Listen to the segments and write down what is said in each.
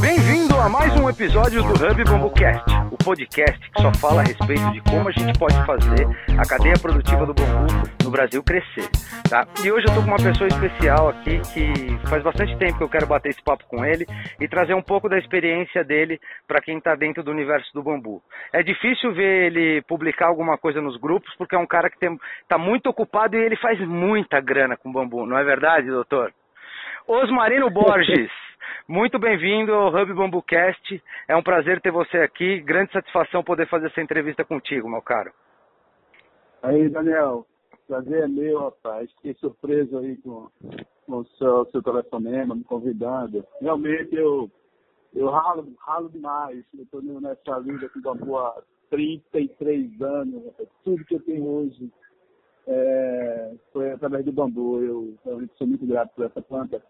Bem-vindo a mais um episódio do Hub BambuCast, o podcast que só fala a respeito de como a gente pode fazer a cadeia produtiva do bambu no Brasil crescer, tá? E hoje eu tô com uma pessoa especial aqui que faz bastante tempo que eu quero bater esse papo com ele e trazer um pouco da experiência dele para quem está dentro do universo do bambu. É difícil ver ele publicar alguma coisa nos grupos porque é um cara que está muito ocupado e ele faz muita grana com bambu, não é verdade, doutor? Osmarino Borges. Muito bem-vindo ao Hub BambuCast. É um prazer ter você aqui. Grande satisfação poder fazer essa entrevista contigo, meu caro. Aí, Daniel. Prazer é meu, rapaz. Fiquei surpreso aí com, com o seu, seu telefonema, me convidando. Realmente, eu, eu ralo, ralo demais. Eu estou nessa vida com bambu há 33 anos. Tudo que eu tenho hoje é, foi através do bambu. Eu realmente sou muito grato por essa planta.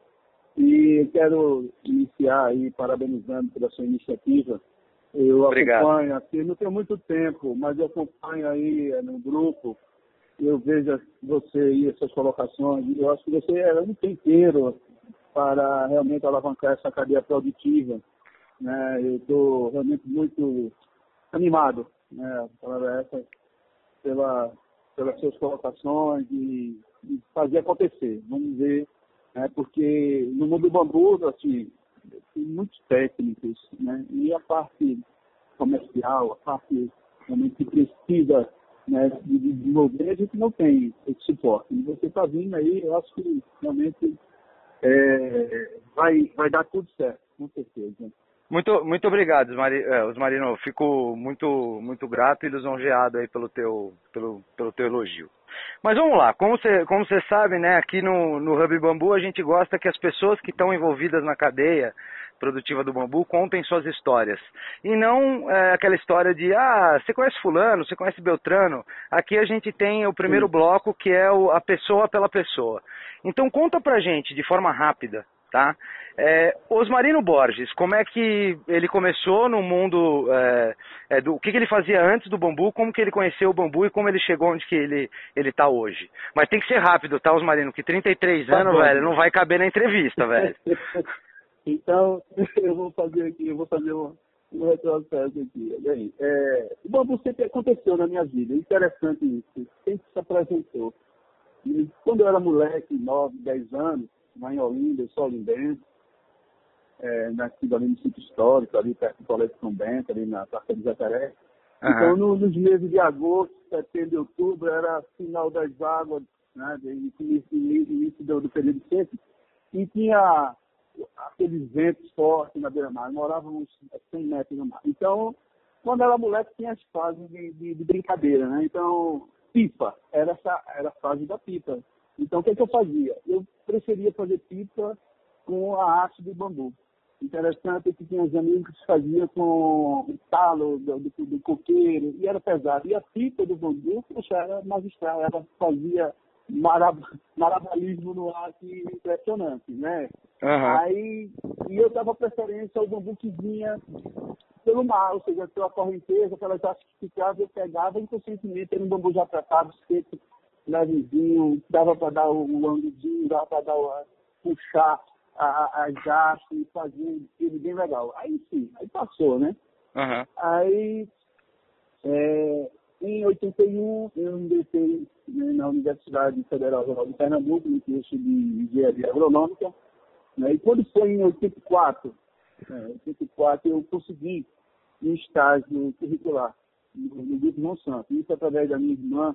E quero iniciar aí parabenizando pela sua iniciativa. Eu Obrigado. acompanho, assim, não tenho muito tempo, mas eu acompanho aí é, no grupo, eu vejo você e essas colocações, e eu acho que você é um tempero para realmente alavancar essa cadeia produtiva. Né? Eu estou realmente muito animado, né, para essa, pela, pelas suas colocações e, e fazer acontecer. Vamos ver né? porque no mundo do bambu, assim, tem muitos técnicos, né? e a parte comercial, a parte realmente que precisa né, de desenvolver, a gente não tem esse suporte. E você está vindo aí, eu acho que realmente é, vai, vai dar tudo certo, com certeza. Muito, muito obrigado, Osmarino. Fico muito, muito grato e lisonjeado aí pelo teu, pelo, pelo teu elogio. Mas vamos lá, como você, como você sabe, né, aqui no, no Hub Bambu a gente gosta que as pessoas que estão envolvidas na cadeia produtiva do bambu contem suas histórias. E não é, aquela história de, ah, você conhece fulano, você conhece Beltrano. Aqui a gente tem o primeiro Sim. bloco que é o, a pessoa pela pessoa. Então conta pra gente, de forma rápida, tá? É, Osmarino Borges, como é que ele começou no mundo, é, é, do o que, que, ele fazia antes do bambu, como que ele conheceu o bambu e como ele chegou onde que ele ele está hoje. Mas tem que ser rápido, tá, Osmarino? Que 33 tá anos, bom. velho, não vai caber na entrevista, velho. então, eu vou fazer aqui, eu vou fazer um, um retrocesso aqui. Bem, é, o bambu sempre aconteceu na minha vida, interessante isso, sempre se apresentou. E quando eu era moleque, 9, 10 anos, lá em Olinda, eu sou olindense, é, nascido ali no sítio histórico, ali perto do Colégio São Bento, ali na Praça de Jacaré. Uhum. Então, no, nos meses de agosto, setembro outubro, era final das águas, né, de, início, início do, do período seco, e tinha aqueles ventos fortes na beira-mar. Morávamos a 100 metros no mar. Então, quando era moleque, tinha as fases de, de, de brincadeira, né? Então, pipa, era, essa, era a fase da pipa. Então, o que, é que eu fazia? Eu preferia fazer pipa com a haste de bambu. Interessante que tinha uns amigos que faziam com o talo do, do, do, coqueiro, e era pesado. E a pipa do bambu, poxa, era magistral, ela fazia marav maravilhismo no ar que impressionante, né? Uhum. Aí, e eu dava preferência ao bambu que vinha pelo mar, ou seja, pela correnteza, pelas hastes que eu pegava inconscientemente, era um bambu já tratado, seco, levezinho, dava para dar o, ângulozinho, dava para dar o, puxar as hastes e fazer ele bem legal. Aí sim, aí passou, né? Uhum. Aí, é, em 81, eu ingressei né, na Universidade Federal Rural de Pernambuco, no curso de Engenharia Agronômica. Né, e quando foi em 84, é, 84 eu consegui um estágio curricular no, no Grupo Monsanto. Isso através da minha irmã,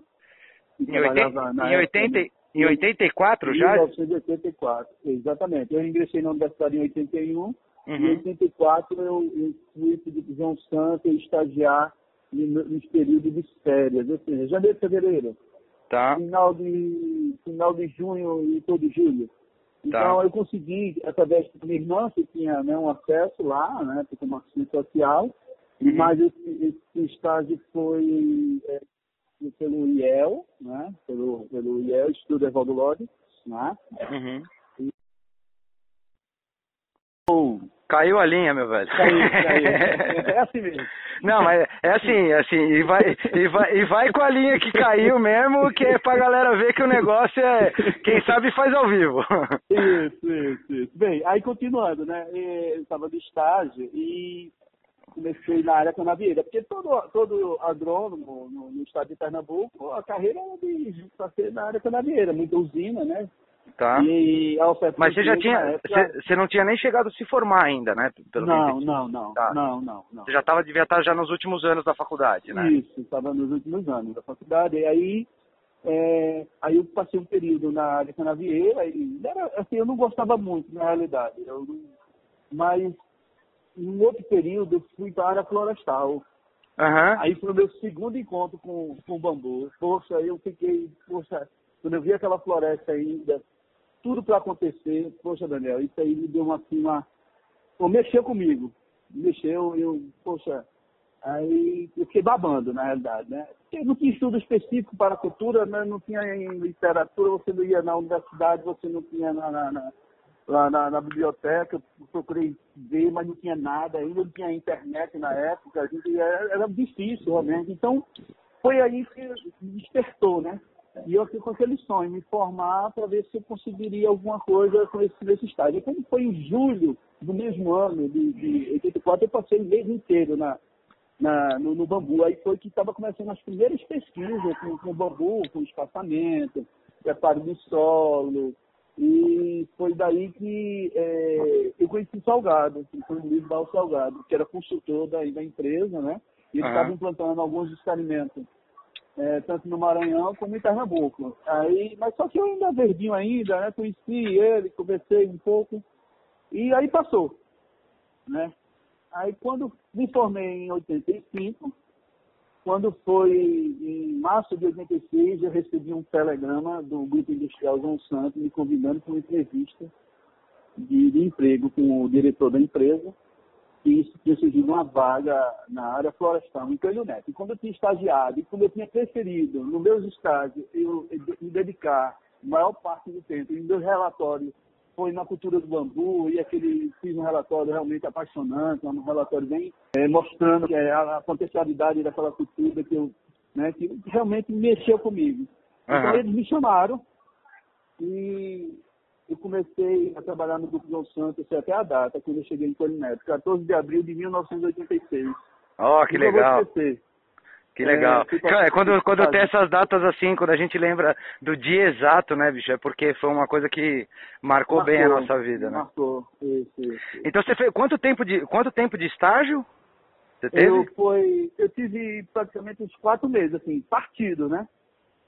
em trabalhava 80, na em 80, em 84 já? Em 1984, exatamente. Eu ingressei na universidade em 81. Uhum. Em 84 eu, eu fui para divisão Santa estagiar nos períodos de férias, ou seja, janeiro, fevereiro. Tá. Final de, final de junho e todo julho. Então tá. eu consegui, através da minha irmã, que tinha né, um acesso lá, né, como assistente social, uhum. mas esse, esse estágio foi é, pelo IEL, né? Pelo, pelo IEL, Estudo Evaldo né? Uhum. Caiu a linha, meu velho. Caiu, caiu. É assim mesmo. Não, mas é assim, é assim, e vai, e vai, e vai com a linha que caiu mesmo, que é pra galera ver que o negócio é, quem sabe faz ao vivo. Isso, isso, isso. Bem, aí continuando, né? Eu estava de estágio e comecei na área canavieira, porque todo, todo agrônomo no, no estado de Pernambuco, a carreira era de ser na área canavieira, muita usina, né? Tá. E Mas você já tinha, época... você, você não tinha nem chegado a se formar ainda, né? Pelo não, não, não, Tá. não, não, não. Você já estava devia estar já nos últimos anos da faculdade, né? Isso, estava nos últimos anos da faculdade. E aí, é, aí eu passei um período na área canavieira e era, assim, eu não gostava muito, na realidade. Eu, mas em um outro período eu fui para a área florestal. Aham. Aí foi o meu segundo encontro com, com o bambu. Poxa, eu fiquei, poxa, quando eu vi aquela floresta ainda, tudo para acontecer, poxa, Daniel, isso aí me deu uma, assim, uma... Pô, mexeu comigo. Mexeu, eu, poxa, aí eu fiquei babando, na realidade, né? Porque não tinha estudo específico para a cultura, né? não tinha em literatura, você não ia na universidade, você não tinha na, na, na- lá na, na biblioteca, eu procurei ver, mas não tinha nada, ainda não tinha internet na época, a gente, era, era difícil realmente. Então, foi aí que me despertou, né? E eu fiquei com aquele sonho, me formar para ver se eu conseguiria alguma coisa com esse, nesse estágio. E como foi em julho do mesmo ano, de, de 84, eu passei o mês inteiro na, na, no, no bambu. Aí foi que estava começando as primeiras pesquisas com, com bambu, com espaçamento, preparo de solo. E foi daí que é, eu conheci Salgado, que foi o Luiz Bal Salgado, que era consultor da, da empresa, né? E ele Aham. estava implantando alguns experimentos, é, tanto no Maranhão como em Pernambuco. Aí, mas só que eu ainda verdinho ainda, né? Conheci ele, conversei um pouco, e aí passou, né? Aí quando me formei em 85, quando foi em março de 86, eu recebi um telegrama do Grupo Industrial João Santos me convidando para uma entrevista de, de emprego com o diretor da empresa, que tinha surgido uma vaga na área florestal, em Coelho Neto. E quando eu tinha estagiado, e como eu tinha preferido, no meus estágios, eu me dedicar a maior parte do tempo, em meus relatórios, foi na cultura do bambu, e aquele, fiz um relatório realmente apaixonante, um relatório bem eh, mostrando eh, a, a potencialidade daquela cultura que, eu, né, que realmente mexeu comigo. Então Aham. eles me chamaram e eu comecei a trabalhar no Grupo João Santos até a data, quando eu cheguei em Colineto, 14 de abril de 1986. Ó, que vou legal. Que É, legal. pra- Cara, quando, quando tem essas datas assim, quando a gente lembra do dia exato, né, bicho? É porque foi uma coisa que marcou, bem a Marcou, nossa vida, né? Marcou, isso, isso. Então você fez quanto tempo de quanto tempo de estágio? Você teve? Eu, foi, eu tive praticamente uns quatro meses, assim, partido, né?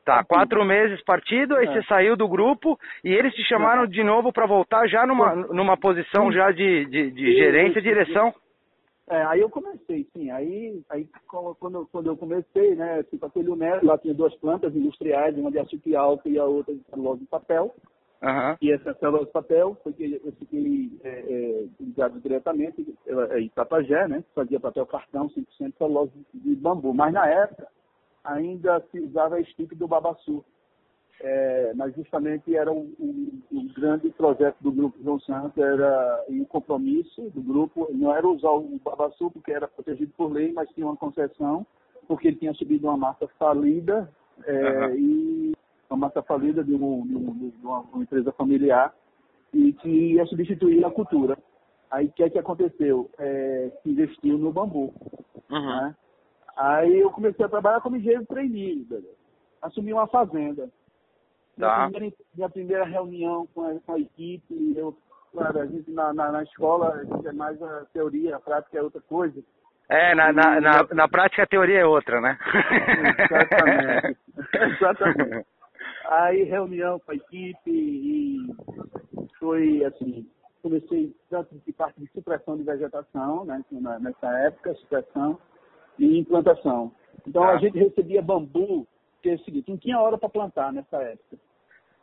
Tá, quatro meses partido, aí É. você saiu do grupo e eles te chamaram de novo para voltar já numa, numa posição já de, de, de gerência e direção. É, aí eu comecei, sim. Aí, aí quando, quando eu comecei, né, para aquele Nero, lá tinha duas plantas industriais, uma de açúcar alto e a outra de celulose de papel. Aham. E essa celulose de papel foi que eu fiquei é, é, ligado diretamente é, em Tapajé, né? Fazia papel cartão, 100% celulose de bambu. Mas na época ainda se usava a stick do babaçu. É, mas justamente era um, um- um grande projeto do Grupo João Santos, era o compromisso do grupo, não era usar o babaçu porque era protegido por lei, mas tinha uma concessão, porque ele tinha subido uma massa falida, é, Aham. e uma massa falida de, um- de um- de uma, uma empresa familiar, e que ia substituir a cultura. Aí o que é que aconteceu? É, investiu no bambu. Uhum. né? Aí eu comecei a trabalhar como engenheiro beleza? assumi uma fazenda. Tá. Minha, primeira, minha primeira reunião com a, com a equipe, eu, claro, a gente na, na, na escola a gente é mais a teoria, a prática é outra coisa. É, na, na, na, na prática a teoria é outra, né? Exatamente. Exatamente. Aí reunião com a equipe e foi assim, comecei tanto de parte de supressão de vegetação, né, nessa época, supressão e implantação. Então Tá. a gente recebia bambu, que é o seguinte, não tinha hora para plantar nessa época.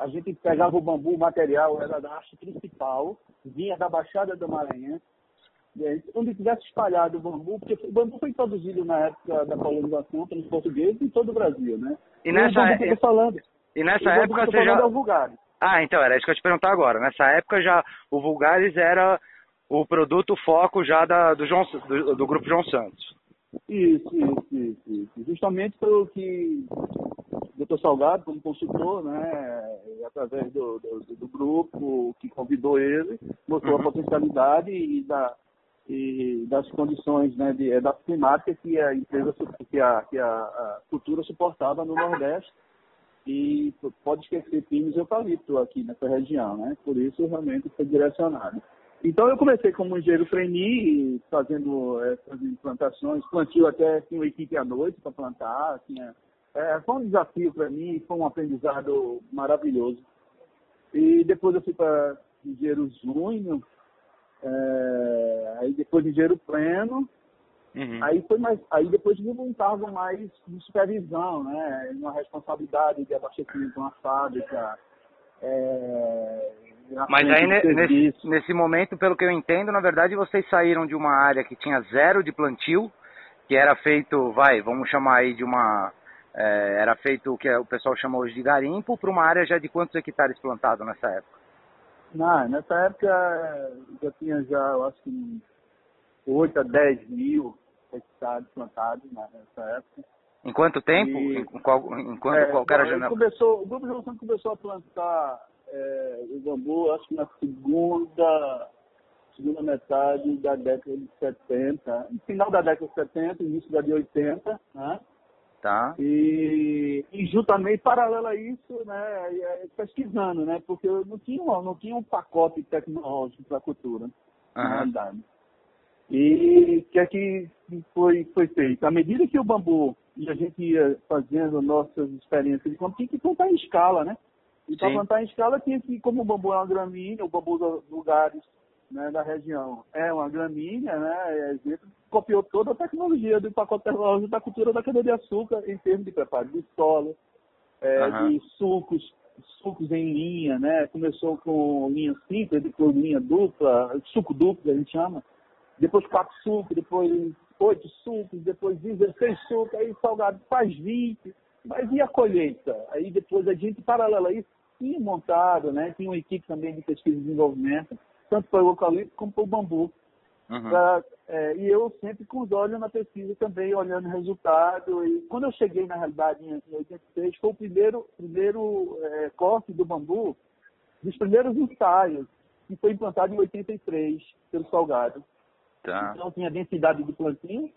A gente pegava o bambu, o material era da haste principal, vinha da Baixada do Maranhão, onde tivesse espalhado o bambu, porque o bambu foi introduzido na época da colonização pelos portugueses em todo o Brasil, né? E nessa eu tô falando, E nessa época você já é o vulgar. Ah, então, era isso que eu te perguntar agora. Nessa época já o Vulgares era o produto foco já da, do, João, do, do grupo João Santos. Isso, isso, isso, isso. Justamente pelo que doutor Salgado, como consultor, né, através do, do, do grupo que convidou ele, mostrou uhum. a potencialidade e, da, e das condições né, de, da climática que a empresa, que a, que a, a cultura suportava no Nordeste e pode esquecer pinos e eucalipto aqui nessa região, né? Por isso realmente foi direcionado. Então eu comecei como engenheiro trainee, fazendo essas implantações, plantio até tinha uma equipe à noite para plantar, tinha, é, foi um desafio para mim, foi um aprendizado maravilhoso. E depois eu fui para engenheiro júnior, é, aí depois engenheiro pleno, Uhum. Aí foi mais, aí depois me montavam mais de supervisão, né? Uma responsabilidade de abastecimento de uma fábrica, é, mas aí nesse, nesse momento, pelo que eu entendo, na verdade vocês saíram de uma área que tinha zero de plantio, que era feito, vai, vamos chamar aí de uma. É, era feito o que o pessoal chama hoje de garimpo, para uma área já de quantos hectares plantado nessa época? Não, nessa época já tinha já, eu acho que 8 a 10 mil hectares plantados nessa época. Em quanto tempo? E, em, qual, em é, qual era a janela? Começou, o Grupo João começou a plantar é, o bambu, acho que na segunda, segunda metade da década de 70, no final da década de 70, início da de 80, né? Tá. E, e juntamente, paralelo a isso, né, é, pesquisando, né, porque eu não tinha, não tinha um pacote tecnológico para a cultura, uhum. na realidade. E o que é que foi, foi feito? À medida que o bambu, e a gente ia fazendo nossas experiências de campo, tinha que contar em escala, né? E para plantar em escala tinha que, como o bambu é uma gramínea, o bambu dos lugares né, da região é uma gramínea, né? A gente copiou toda a tecnologia do pacote tecnológico da cultura da cana-de-açúcar em termos de preparo de solo, é, uhum. de sucos, sucos em linha, né? Começou com linha simples, depois linha dupla, suco duplo a gente chama, depois quatro sucos, depois oito sucos, depois 16 sucos, aí salgado faz 20, mas e a colheita? Aí depois a gente, paralelo a isso, tinha montado, né? Tinha uma equipe também de pesquisa e desenvolvimento, tanto para o eucalipto como para o bambu. Uhum. Pra, é, e eu sempre com os olhos na pesquisa também, olhando o resultado. E quando eu cheguei, na realidade, em 86, foi o primeiro, primeiro é, corte do bambu, dos primeiros ensaios, que foi implantado em 83 pelo Salgado. Tá. Então tinha densidade de plantio,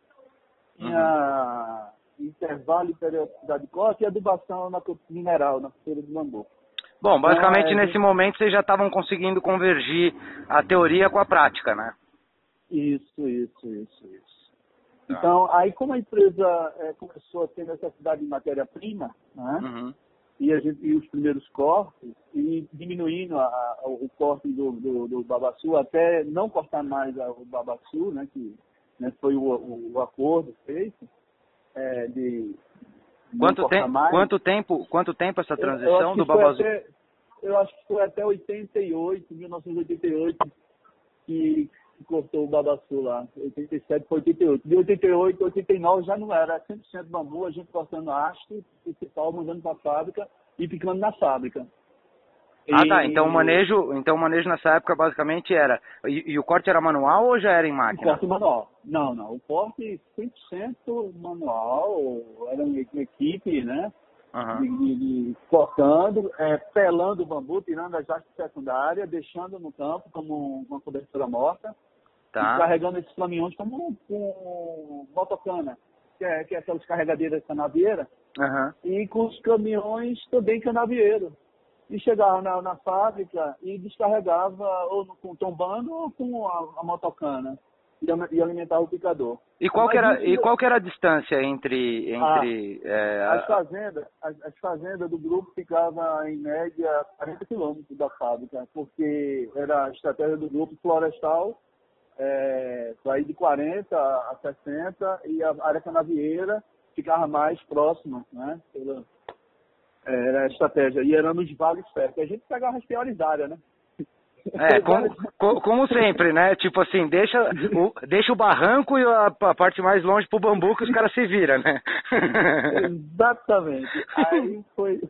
tinha uhum. intervalo e periodicidade de corte e adubação na mineral, na feira do bambu. Bom, basicamente é, nesse momento vocês já estavam conseguindo convergir a teoria com a prática, né? Isso, isso, isso, isso. Tá. Então, aí como a empresa é, começou a ter necessidade de matéria-prima, né? Uhum. E, a gente, e os primeiros cortes, e diminuindo a, a, o corte do, do, do, babaçu, até não cortar mais a, o babaçu, né? Que né, foi o, o, o acordo feito é, de Quanto, te, quanto tempo, quanto tempo essa transição do babaçu? Até, eu acho que foi até 88, 1988, que, que cortou o babaçu lá. 87 foi 88. De 88 89 já não era 100% bambu, a gente cortando haste, principal, mandando para a fábrica e ficando na fábrica. Ah, e... tá. Então o manejo, então o manejo nessa época basicamente era. E, e, o corte era manual ou já era em máquina? O corte manual. Não, não. O corte 100% manual. Era uma equipe, né? Uhum. De, de, de, cortando, é, pelando o bambu, tirando as hastes secundárias, deixando no campo como uma cobertura morta. Tá. E carregando esses caminhões como com motocana, que é, que é aquelas carregadeiras canavieira. Uhum. E com os caminhões também canavieiros e chegava na, na fábrica e descarregava ou com tombando ou com a, a motocana e, alimentava o picador. E qual, que era, e qual que era a distância entre... entre ah, é, as, fazendas, as, as, fazendas do grupo ficavam em média 40 quilômetros da fábrica, porque era a estratégia do grupo florestal, é, sair de 40 a 60 e a área canavieira ficava mais próxima, né? Pela, era a estratégia. E era nos vales perto. A gente pegava as piores áreas, né? É, como, como sempre, né? Tipo assim, deixa o, deixa o barranco e a, a parte mais longe pro bambu que os caras se viram, né? Exatamente. Aí foi.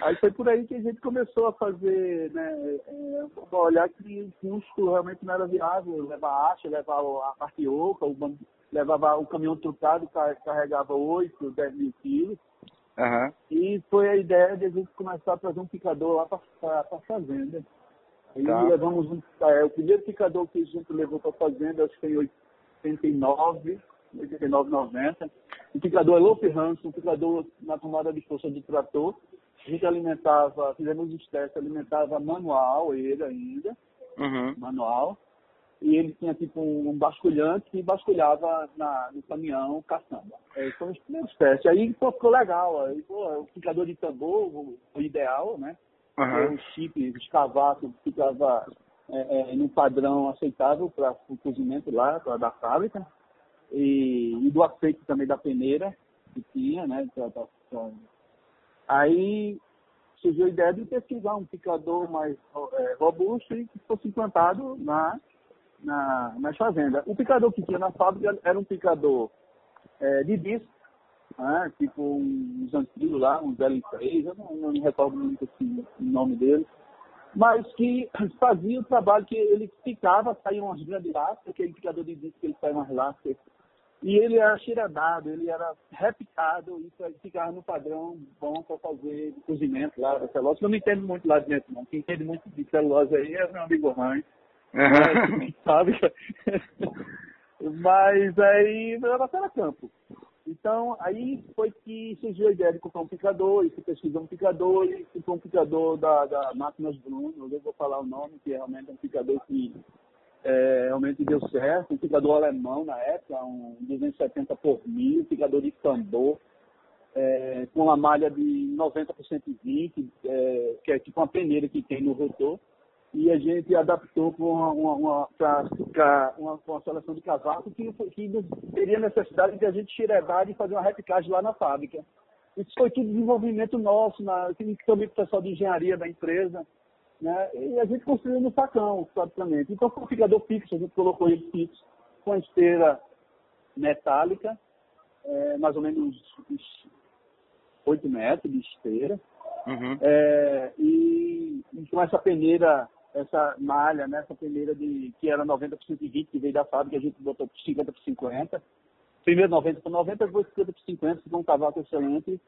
Aí foi por aí que a gente começou a fazer, né, é, olhar que o custo realmente não era viável, levar acha, levar a parte oca, o, levava o caminhão trucado, carregava 8, 10 mil quilos. Uhum. E foi a ideia de a gente começar a trazer um picador lá para a fazenda. Aí tá. levamos um, é, o primeiro picador que a gente levou para a fazenda, acho que foi em 89, 89, 90. O picador é Lope Hanson, um picador na tomada de força do trator. A gente alimentava, fizemos os testes, alimentava manual ele ainda, uhum. manual. E ele tinha tipo um basculhante que basculhava na, no caminhão caçamba. É, foram os primeiros testes. Aí pô, ficou legal. Aí, pô, o picador de tambor, o, o ideal, né? Uhum. O chip, os cavacos ficava é, é, num padrão aceitável para o cozimento lá, pra, da fábrica. E, e, do aceito também da peneira que tinha, né? Pra, pra... Aí surgiu a ideia de pesquisar um picador mais é, robusto e que fosse implantado na, na, nas fazendas. O picador que tinha na fábrica era um picador é, de disco, né? tipo uns antigos lá, um L3, eu não, não me recordo muito assim, o nome dele, mas que fazia o trabalho que ele picava, saíam umas grandes lascas, aquele picador de disco que ele sai umas lascas, e ele era xiradado, ele era repicado, e ficava no padrão bom para fazer cozimento lá da celulose. Eu não entendo muito lá de dentro, não. Quem entende muito de celulose aí é meu amigo Rães. Né? sabe? Mas aí era para campo. Então, aí foi que surgiu a ideia de comprar um picador, e se pesquisou um picador, e comprou um picador da, da Máquinas Bruno, eu vou falar o nome, que realmente é um picador que é, realmente deu certo, um picador alemão na época, um 270 por mil, picador de tambor, é, com uma malha de 90 por 120, é, que é tipo uma peneira que tem no rotor, e a gente adaptou com uma, uma, uma, pra, uma, uma seleção de cavaco que, que teria necessidade de a gente xeredar e fazer uma replicagem lá na fábrica. Isso foi tudo desenvolvimento nosso, na, também com o pessoal de engenharia da empresa, né? E a gente construiu no facão, praticamente. Então um ficador fixo, a gente colocou ele fixo, com a esteira metálica, é, mais ou menos uns 8 metros de esteira. Uhum. É, e, e, com essa peneira, essa malha, né, essa peneira de, que era 90 por 120, que veio da fábrica, a gente botou 50 por 50. Primeiro 90 por 90, depois 50 por 50, ficou um cavaco excelente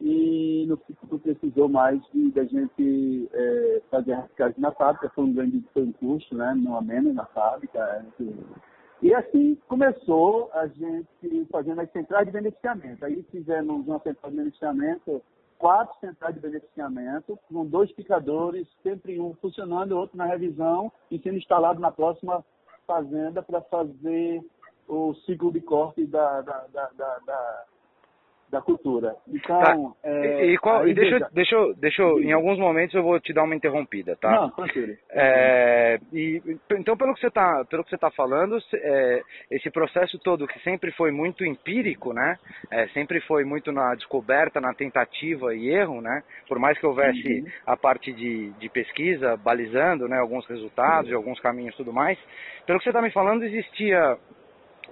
e não, não precisou mais de, da gente é, fazer a reciclagem na fábrica, foi um grande foi um custo, né, não menos na fábrica. Enfim. E assim começou a gente fazendo as centrais de beneficiamento. Aí fizemos uma central de beneficiamento, quatro centrais de beneficiamento, com dois picadores, sempre um funcionando, outro na revisão, e sendo instalado na próxima fazenda para fazer o ciclo de corte da, da, da, da da cultura. Então, tá. é, e, e, qual, e deixa, veja... deixa, eu, deixa eu, em alguns momentos eu vou te dar uma interrompida, tá? Não, tranquilo. É, e, então, pelo que você está pelo que você tá falando, é, esse processo todo que sempre foi muito empírico, né? É, sempre foi muito na descoberta, na tentativa e erro, né? Por mais que houvesse uhum. a parte de, de pesquisa balizando, né? Alguns resultados, uhum. alguns caminhos, tudo mais. Pelo que você está me falando, existia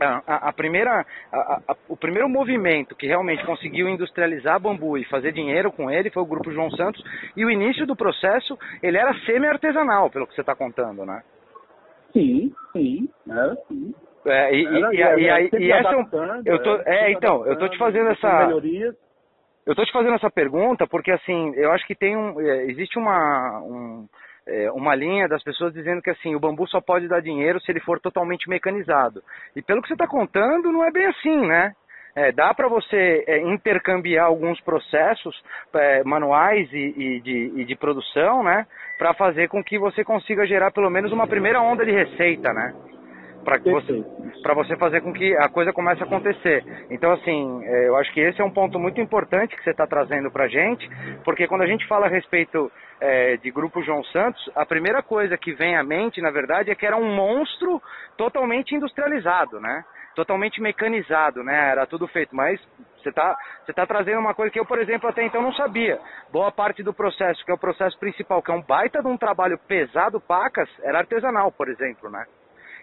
a, a, primeira, a, o primeiro movimento que realmente conseguiu industrializar bambu e fazer dinheiro com ele foi o Grupo João Santos. E o início do processo, ele era semi-artesanal, pelo que você está contando, né? Sim, sim, era sim. É, e, era, e, e, e, e essa é, eu tô, é, então, eu tô te fazendo essa eu tô te fazendo essa pergunta porque assim, eu acho que tem um, é, existe uma um, é, uma linha das pessoas dizendo que assim o bambu só pode dar dinheiro se ele for totalmente mecanizado. E pelo que você está contando, não é bem assim, né? É, dá para você é, intercambiar alguns processos é, manuais e, e, de, e, de, produção, né? Para fazer com que você consiga gerar pelo menos uma primeira onda de receita, né? Para você, você fazer com que a coisa comece a acontecer. Então, assim, é, eu acho que esse é um ponto muito importante que você está trazendo para a gente, porque quando a gente fala a respeito é, de Grupo João Santos, a primeira coisa que vem à mente, na verdade, é que era um monstro totalmente industrializado, né? Totalmente mecanizado, né? Era tudo feito, mas você está você tá trazendo uma coisa que eu, por exemplo, até então não sabia. Boa parte do processo, que é o processo principal, que é um baita de um trabalho pesado, pacas, era artesanal, por exemplo, né?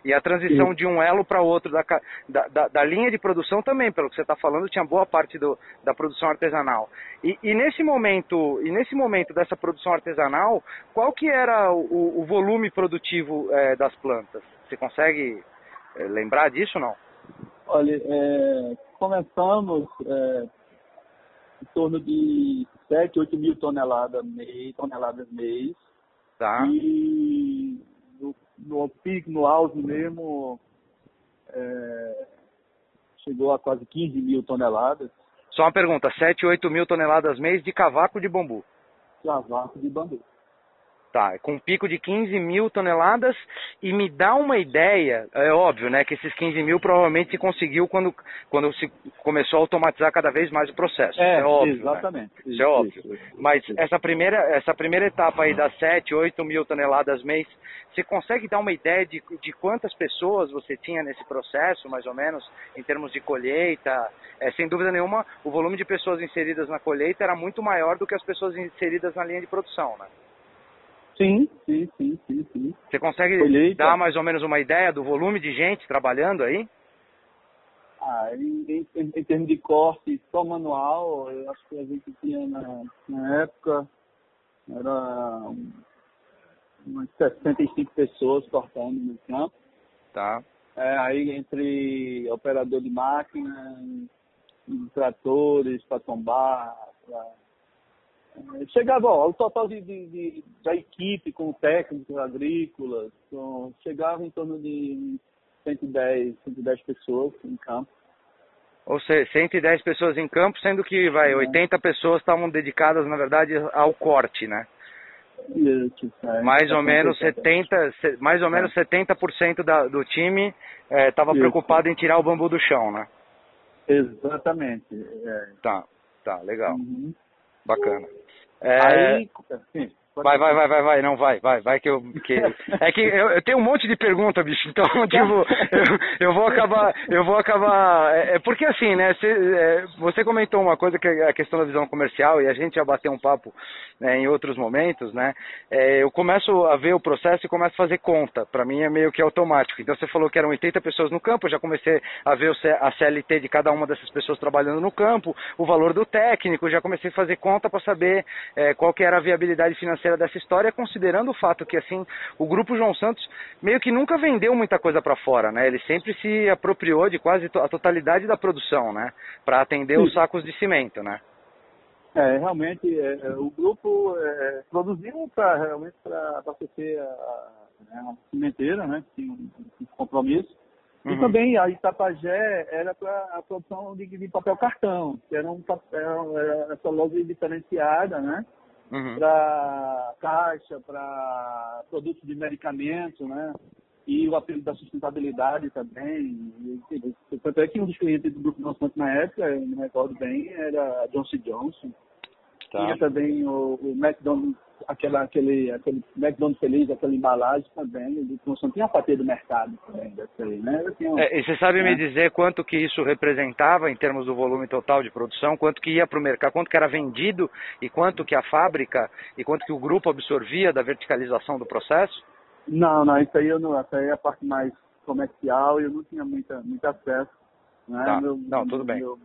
E a transição Sim. de um elo para outro da, da, da, da, linha de produção também, pelo que você está falando, tinha boa parte do, da produção artesanal. E, e, nesse momento, e nesse momento dessa produção artesanal, qual que era o, o volume produtivo é, das plantas? Você consegue é, lembrar disso ou não? Olha, é, começamos é, em torno de 7, 8 mil toneladas mês, toneladas mês. Tá. E no, no pico, no auge mesmo, é, chegou a quase 15 mil toneladas. Só uma pergunta, 7, 8 mil toneladas mês de cavaco de bambu? Cavaco de bambu. Tá, com um pico de 15 mil toneladas e me dá uma ideia, é óbvio, né, que esses 15 mil provavelmente se conseguiu quando, quando se começou a automatizar cada vez mais o processo. É, é óbvio. Né? Exatamente. Né? Isso, é óbvio. Isso, isso, Mas essa primeira, essa primeira etapa aí das 7, 8 mil toneladas mês, você consegue dar uma ideia de, de quantas pessoas você tinha nesse processo, mais ou menos, em termos de colheita? É, sem dúvida nenhuma, o volume de pessoas inseridas na colheita era muito maior do que as pessoas inseridas na linha de produção, né? Sim, sim, sim, sim, sim. Você consegue dar mais ou menos uma ideia do volume de gente trabalhando aí? Ah, em, em, em termos de corte só manual, eu acho que a gente tinha na, na época era umas 65 pessoas cortando no campo. Tá. É, aí entre operador de máquina, tratores para tombar, pra Chegava, ó, o total de, de, de, da equipe com técnicos agrícolas, com, chegava em torno de 110, 110 pessoas em campo. Ou seja, 110 pessoas em campo, sendo que vai, é. 80 pessoas estavam dedicadas, na verdade, ao corte, né? Isso, é, mais ou menos 70, mais ou menos é. 70% da, do time estava é, preocupado em tirar o bambu do chão, né? Exatamente. É. Tá, tá, legal. Uhum. Bacana. É... Aí, sim, Vai, vai, vai, vai, vai, não, vai, vai, vai que eu. Que... É que eu, eu tenho um monte de pergunta, bicho, então, tipo, eu, eu vou acabar. Eu vou acabar. É, é porque assim, né? Você, é, você comentou uma coisa que é a questão da visão comercial, e a gente já bateu um papo né, em outros momentos, né? É, eu começo a ver o processo e começo a fazer conta. Para mim é meio que automático. Então você falou que eram 80 pessoas no campo, eu já comecei a ver a CLT de cada uma dessas pessoas trabalhando no campo, o valor do técnico, já comecei a fazer conta para saber é, qual que era a viabilidade financeira financeira dessa história, considerando o fato que assim o grupo João Santos meio que nunca vendeu muita coisa para fora, né? Ele sempre se apropriou de quase a totalidade da produção, né? Para atender Sim. os sacos de cimento, né? É, realmente é, é o grupo é, produziu para realmente para abastecer a, né, cimenteira, né? Tinha um, um compromisso. Uhum. E também a Itapajé era para a produção de, de, papel cartão, que era um papel, era essa loja diferenciada, né? Uhum. para caixa, para produtos de medicamento, né? E o apelo da sustentabilidade também. Tanto é que um dos clientes do Grupo Monsanto na época, eu me recordo bem, era Johnson Johnson. Tá. Tinha também o, o McDonald's aquela, aquele, aquele McDonald's feliz, aquela embalagem também, não tinha fatia do mercado também dessa aí, né? É, e você sabe né? me dizer quanto que isso representava em termos do volume total de produção, quanto que ia para o mercado, quanto que era vendido e quanto que a fábrica e quanto que o grupo absorvia da verticalização do processo? Não, não, isso aí eu não, essa aí é a parte mais comercial e eu não tinha muita, muito acesso. Né? Tá. Meu, não, tudo bem. Meu,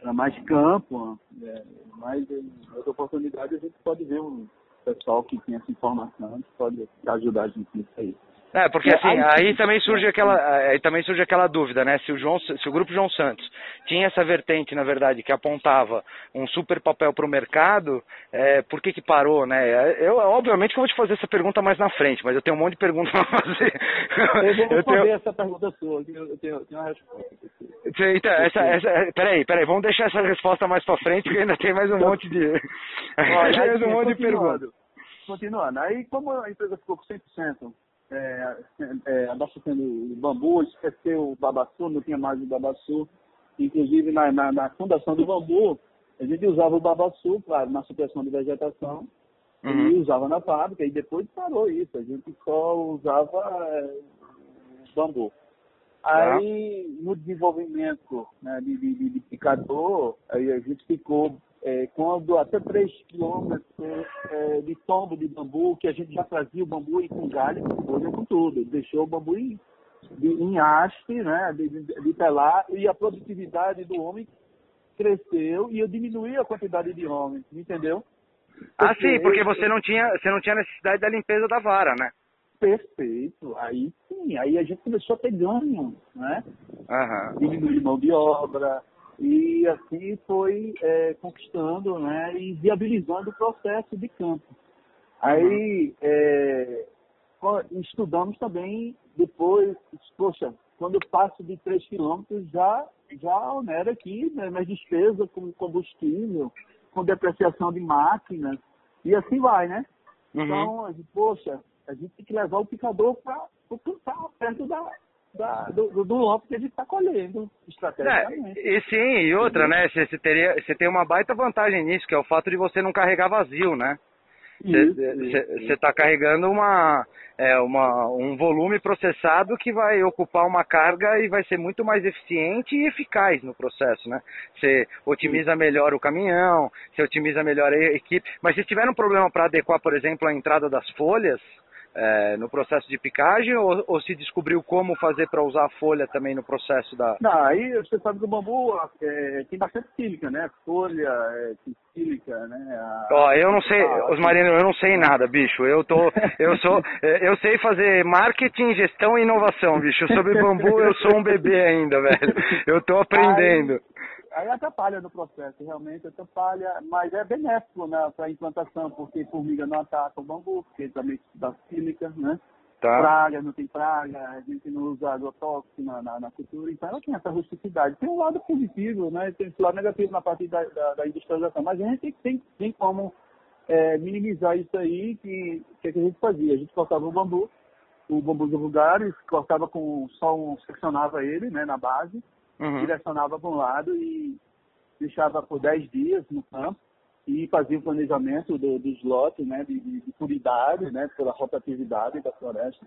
era mais campo, é, mas em outra oportunidade a gente pode ver um pessoal que tem essa informação, que pode ajudar a gente nisso aí. É, porque assim, aí também surge aquela, aí também surge aquela dúvida, né? Se o João, se o grupo João Santos tinha essa vertente, na verdade, que apontava um super papel para o mercado, é, por que que parou, né? Eu, obviamente, que eu vou te fazer essa pergunta mais na frente, mas eu tenho um monte de perguntas para fazer. Eu vou eu tenho... essa pergunta sua, eu tenho, eu tenho uma resposta. Então, essa, essa, peraí, peraí, vamos deixar essa resposta mais para frente, porque ainda tem mais um monte de, Olha, mais um monte de perguntas. Continuando, aí como a empresa ficou com 100% é, é, abastecendo o bambu, esqueceu o babaçu, não tinha mais o babaçu. Inclusive, na, na, na fundação do bambu, a gente usava o babaçu, claro, na supressão de vegetação, uhum. e usava na fábrica, e depois parou isso, a gente só usava é, bambu. Tá. Aí, no desenvolvimento né, de, de, de, picador, aí a gente ficou é, quando até 3 quilômetros é, de tombo de bambu, que a gente já trazia o bambu e com galho, com com tudo. Deixou o bambu em, de, em haste, né, de, de, de pelar, e a produtividade do homem cresceu e eu diminuí a quantidade de homens, entendeu? Ah, sim, porque você não tinha, você não tinha necessidade da limpeza da vara, né? Perfeito. Aí sim, aí a gente começou a ter ganho, né? Uhum. Diminuir mão de obra, e assim foi é, conquistando né, e viabilizando o processo de campo. Aí é, estudamos também depois, poxa, quando eu passo de 3 quilômetros já, já onera aqui né, minhas despesas com combustível, com depreciação de máquinas, e assim vai, né? Uhum. Então, a gente, poxa, a gente tem que levar o picador para o quintal, perto da, da, do, do lote que gente está colhendo, estrategicamente. É, e sim, e outra, né? Você, você, teria, você tem uma baita vantagem nisso, que é o fato de você não carregar vazio, né? Você está carregando uma, é, uma, um volume processado que vai ocupar uma carga e vai ser muito mais eficiente e eficaz no processo, né? Você otimiza melhor o caminhão, você otimiza melhor a equipe. Mas se tiver um problema para adequar, por exemplo, a entrada das folhas, é, no processo de picagem ou, ou se descobriu como fazer para usar a folha também no processo da. Não, aí você sabe que o bambu é, tem bastante sílica, né? Folha, é, sílica, né? A... Ó, eu não sei, ah, os marinos, eu não sei nada, bicho. Eu tô, eu sou, eu sei fazer marketing, gestão e inovação, bicho. Sobre bambu eu sou um bebê ainda, velho. Eu tô aprendendo. Aí aí atrapalha no processo, realmente atrapalha, mas é benéfico né, para a implantação, porque formiga não ataca o bambu, porque também dá sílica, né? Tá. Praga, não tem praga, a gente não usa agrotóxico na, na, na, cultura, então ela tem essa rusticidade. Tem um lado positivo, né? Tem esse lado negativo na parte da, da, da industrialização, mas a gente tem, tem como é, minimizar isso aí, que, que, é que a gente fazia. A gente cortava o bambu, o bambu vulgares, cortava com só um, seccionava ele, né, na base, uhum. direcionava para um lado e deixava por 10 dias no campo e fazia o planejamento do, dos lotes, né, de, de, né, pela rotatividade da floresta.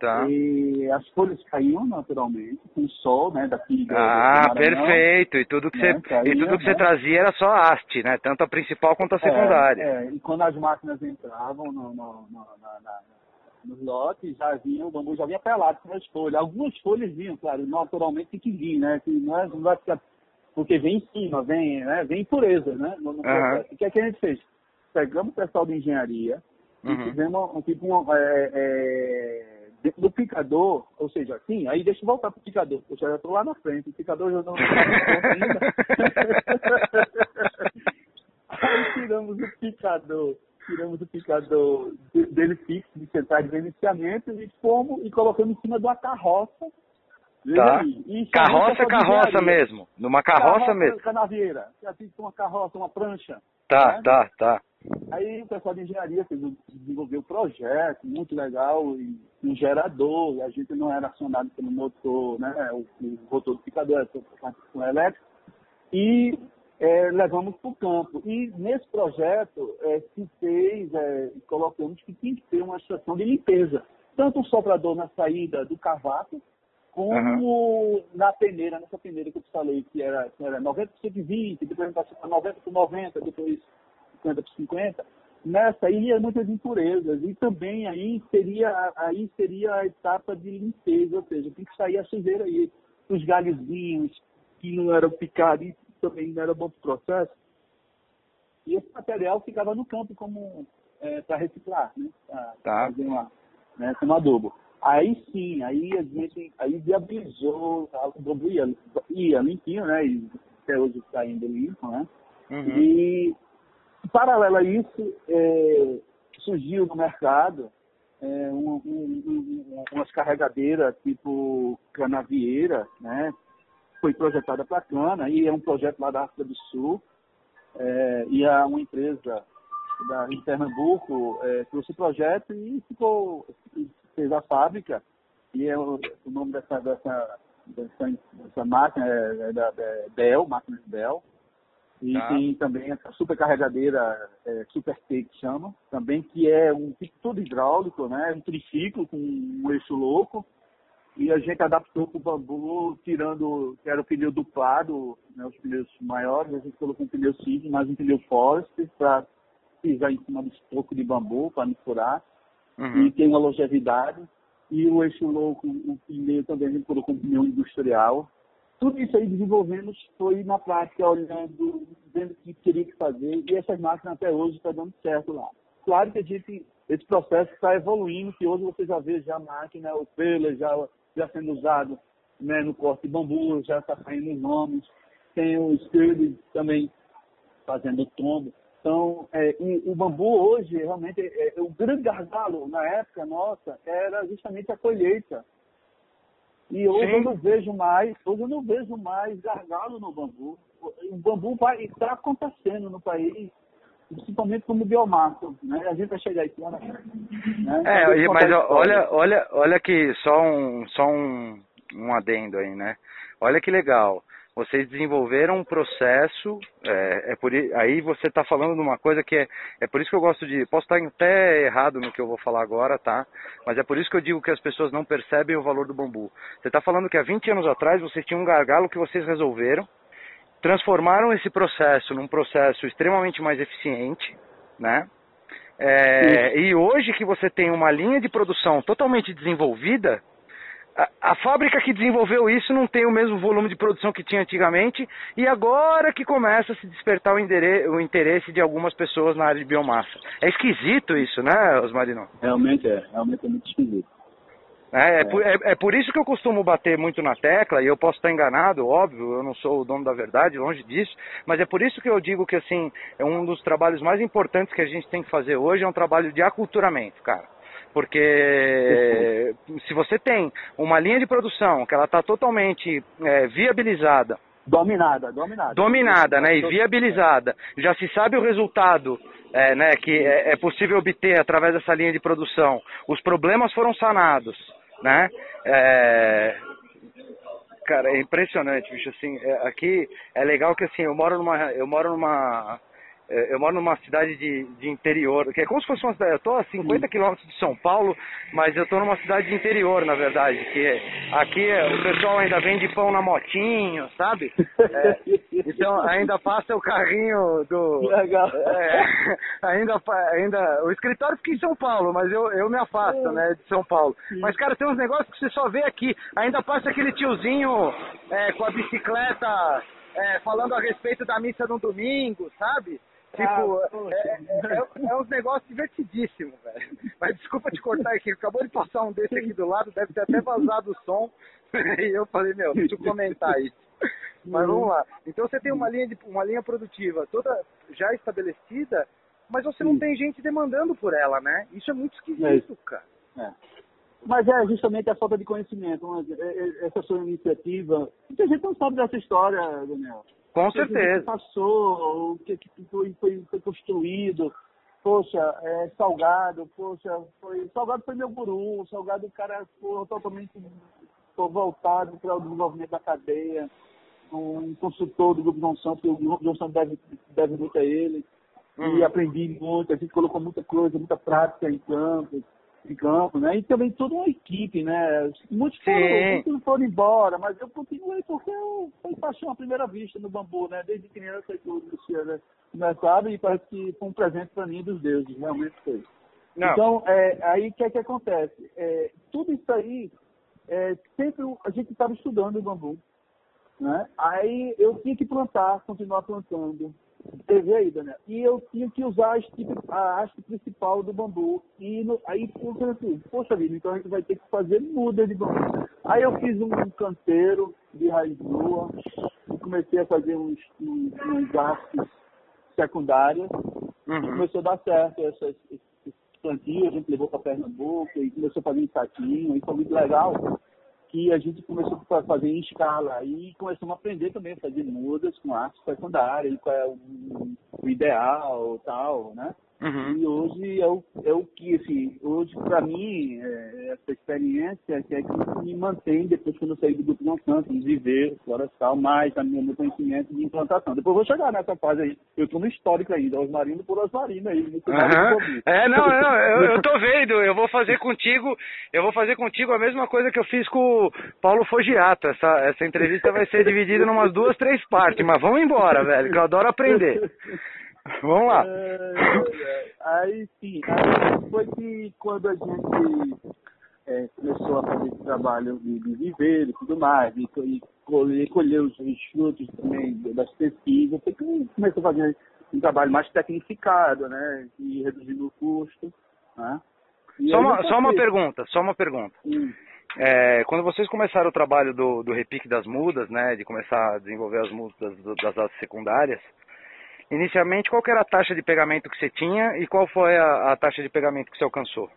Tá. E as folhas caíam naturalmente, com o sol, né, daqui Ah, perfeito. E tudo que, né, você, caía, e tudo que né? você trazia era só haste, né? Tanto a principal quanto a secundária. É, é. e quando as máquinas entravam no, no, no, na, na, nos lotes, já vinha, o bambu já vinha pelado com as folhas. Algumas folhas vinham, claro, naturalmente tem que vir, né? Que não, é, não vai ficar. Porque vem em cima, vem, né? Vem impureza, né? No, no uhum. O que é que a gente fez? Pegamos o pessoal de engenharia uhum. e fizemos um tipo um, é, é, no picador, ou seja, sim, aí deixa eu voltar pro picador, eu já estou lá na frente, o picador já não está ainda. tiramos o picador tiramos o picador dele fixo, de central de beneficiamento, e fomos e colocamos em cima de uma carroça. Tá. Aí, carroça, carroça mesmo. Numa carroça, carroça mesmo. Canavieira. Assim, uma carroça, uma prancha. Tá, né? tá, tá. Aí o pessoal de engenharia fez, desenvolveu um projeto muito legal, e um gerador, e a gente não era acionado pelo motor, né? O, o motor do picador era com elétrico. E é, levamos para o campo. E nesse projeto é, se fez, é, colocamos que tinha que ter uma estação de limpeza. Tanto o soprador na saída do cavaco, como uhum. na peneira, nessa peneira que eu te falei, que era, que era 90 por 120, depois passou para 90 por 90, depois 50 por 50. Nessa aí ia muitas impurezas. E também aí seria, aí seria a etapa de limpeza, ou seja, tem que sair a sujeira aí, os galhozinhos que não eram picados também não era bom para o processo. E esse material ficava no campo como é, para reciclar, né? Pra tá. fazer uma, né, como adobo. Aí sim, aí a gente aí viabilizou, o bambu ia, ia limpinho, né? E até hoje está indo limpo, né? Uhum. E paralelo a isso, é, surgiu no mercado é, um, um, um, umas carregadeiras tipo canavieira, né? Foi projetada para a cana e é um projeto lá da África do Sul é, e a uma empresa da, em Pernambuco é, trouxe o projeto e ficou fez a fábrica e é o, o nome dessa dessa, dessa, dessa máquina é, é da é Bell, máquina de Bell e tá. tem também essa supercarregadeira é, Super T que chama, também que é um tipo todo hidráulico, né? Um triciclo com um eixo louco e a gente adaptou para o bambu, tirando, que era o pneu duplado, né, os pneus maiores, a gente colocou um pneu simples, mais um pneu Forest para pisar em cima do estoco de bambu, para não furar, uhum. e tem uma longevidade. E o eixo louco, o pneu também a gente colocou um pneu industrial. Tudo isso aí desenvolvemos foi na prática, olhando, vendo o que teria que fazer, e essas máquinas até hoje estão tá dando certo lá. Claro que a gente, esse processo está evoluindo, que hoje você já vê já a máquina, o trailer já já sendo usado né, no corte de bambu, já está saindo os nomes. Tem o Stirling também fazendo tombo. Então, é, o bambu hoje, realmente, é, é, o grande gargalo na época nossa era justamente a colheita. E hoje Sim. eu não vejo mais, hoje eu não vejo mais gargalo no bambu. O bambu vai está acontecendo no país, principalmente como biomassa, né? A gente vai chegar lá né? É, mas olha, olha, olha que só um, só um, um adendo aí, né? Olha que legal. Vocês desenvolveram um processo, é, é por, aí você está falando de uma coisa que é, é por isso que eu gosto de, posso estar até errado no que eu vou falar agora, tá? Mas é por isso que eu digo que as pessoas não percebem o valor do bambu. Você está falando que há 20 anos atrás vocês tinham um gargalo que vocês resolveram, transformaram esse processo num processo extremamente mais eficiente, né? É, e hoje que você tem uma linha de produção totalmente desenvolvida, a, a, fábrica que desenvolveu isso não tem o mesmo volume de produção que tinha antigamente e agora que começa a se despertar o, o interesse de algumas pessoas na área de biomassa. É esquisito isso, né, Osmarino? Realmente é, realmente é muito esquisito. É, é, por, é, é, por isso que eu costumo bater muito na tecla, e eu posso estar enganado, óbvio, eu não sou o dono da verdade, longe disso, mas é por isso que eu digo que, assim, é um dos trabalhos mais importantes que a gente tem que fazer hoje, é um trabalho de aculturamento, cara. Porque se você tem uma linha de produção que ela está totalmente é, viabilizada, Dominada, dominada. Dominada, né? E viabilizada. Já se sabe o resultado é, né, que é, é possível obter através dessa linha de produção. Os problemas foram sanados né? É... Cara, é impressionante, bicho, assim, é, aqui é legal que assim, eu moro numa eu moro numa eu moro numa cidade de, de interior, que é como se fosse uma cidade, eu estou a 50 quilômetros de São Paulo, mas eu estou numa cidade de interior, na verdade, que é, aqui o pessoal ainda vende pão na motinho, sabe? É, então ainda passa o carrinho do... Legal. É, ainda, ainda, o escritório fica em São Paulo, mas eu, eu me afasto, né, de São Paulo. Mas, cara, tem uns negócios que você só vê aqui, ainda passa aquele tiozinho é, com a bicicleta... É, falando a respeito da missa no domingo, sabe? Tipo, ah, é, é, é, uns negócios divertidíssimos, velho. Mas desculpa te cortar aqui, acabou de passar um desse aqui do lado, deve ter até vazado o som. E eu falei, meu, deixa eu comentar isso. Mas vamos lá. Então você tem uma linha, de, uma linha produtiva toda já estabelecida, mas você não tem gente demandando por ela, né? Isso é muito esquisito, é cara. É. Mas é justamente a falta de conhecimento, é, essa sua iniciativa. Muita gente não sabe dessa história, Daniel. Com certeza. O que passou, o que foi, foi, foi construído. Poxa, é, Salgado, poxa, foi, Salgado foi meu guru, Salgado o cara foi totalmente voltado para o desenvolvimento da cadeia, um consultor do Grupo Johnson, que o Grupo Johnson deve, deve muito a ele. Uhum. E aprendi muito, a gente colocou muita coisa, muita prática em campo de campo, né? E também toda uma equipe, né? Muitos foram, muitos foram embora, mas eu continuei porque eu foi paixão à primeira vista no bambu, né? Desde criança que o Luciano começava e parece que foi um presente para mim dos deuses, realmente foi. Não. Então, é, aí o que é que acontece? É, tudo isso aí, é, sempre a gente estava estudando o bambu, né? Aí eu tinha que plantar, continuar plantando, TV aí, Daniel. E eu tinha que usar a haste, a haste principal do bambu. E no, aí eu falei assim, poxa vida, então a gente vai ter que fazer muda de bambu. Aí eu fiz um canteiro de raiz nua e comecei a fazer uns, uns, uns hastes secundárias. Uhum. Começou a dar certo essas, esses plantios, a gente levou para Pernambuco e começou a fazer um saquinho, e foi muito legal que a gente começou a fazer em escala e começamos a aprender também a fazer mudas com arte secundária, qual é o ideal tal, né? Uhum. E hoje é o, é o que, assim, hoje para mim, é, essa experiência que é que me mantém depois quando eu saí do grupo Monsanto, de viver florestal, mais a minha, meu conhecimento de implantação. Depois eu vou chegar nessa fase aí. Eu estou no histórico ainda, Osmarino por Osmarino aí. Uhum. É, não, não, eu, eu tô vendo, eu vou fazer contigo, eu vou fazer contigo a mesma coisa que eu fiz com o Paulo Fogiato. Essa, essa entrevista vai ser dividida em umas duas, três partes, mas vamos embora, velho, que eu adoro aprender. Vamos lá. É, é, aí sim, aí foi que quando a gente é, começou a fazer esse trabalho de, de viver e tudo mais, e, e colher, colher os, os frutos também das pesquisas, foi que começou a fazer um trabalho mais tecnificado, né? E reduzindo o custo. Né? Só uma, só uma pergunta, só uma pergunta. É, quando vocês começaram o trabalho do, do repique das mudas, né, de começar a desenvolver as mudas das, das secundárias, Inicialmente, qual era a taxa de pegamento que você tinha e qual foi a, a taxa de pegamento que você alcançou?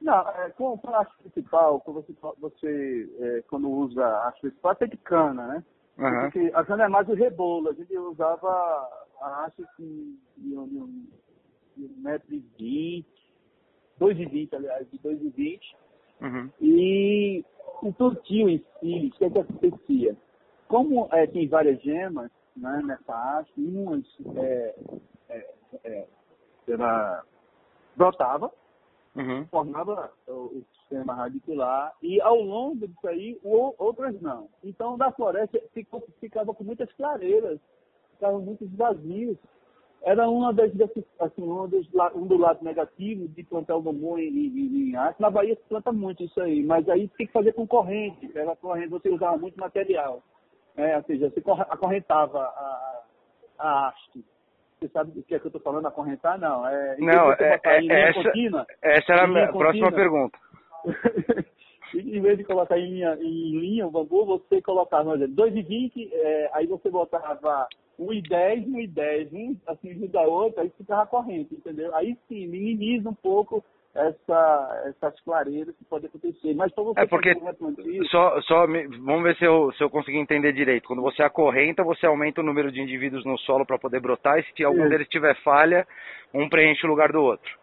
Não, é, com a haste principal, quando você, você é, quando usa a haste principal, tem de cana, né? Uhum. Porque a cana é mais o rebolo, a gente usava a haste de, um, de um metro e vinte, dois e vinte, aliás, de dois e vinte. Uhum. E o plantio em si, o que, é que acontecia? Como é, tem várias gemas, né, nessa haste, umas é, é, é, ela brotava, uhum. formava o, o, sistema radicular, e ao longo disso aí, o, outras não. Então, da floresta ficou, ficava com muitas clareiras, ficavam muitos vazios. Era uma das, assim, uma dos, um do lado negativo de plantar o bambu em, arte. Na Bahia se planta muito isso aí, mas aí tem que fazer com corrente, pela corrente você usava muito material. É, ou seja, você acorrentava a, a haste. Você sabe do que é que eu estou falando, acorrentar? Não, é... Não, é, é essa, contínua, essa era a minha próxima pergunta. em vez de colocar em linha, em linha o bambu, você colocava, por exemplo, 2,20, é, aí você botava 1,10, 1,10, um assim junto da outra, aí ficava corrente, entendeu? Aí sim, minimiza um pouco essa, essas clareiras que podem acontecer. Mas para você é porque só, só vamos ver se eu, se eu conseguir entender direito. Quando você acorrenta, você aumenta o número de indivíduos no solo para poder brotar e se algum deles tiver falha, um preenche o lugar do outro.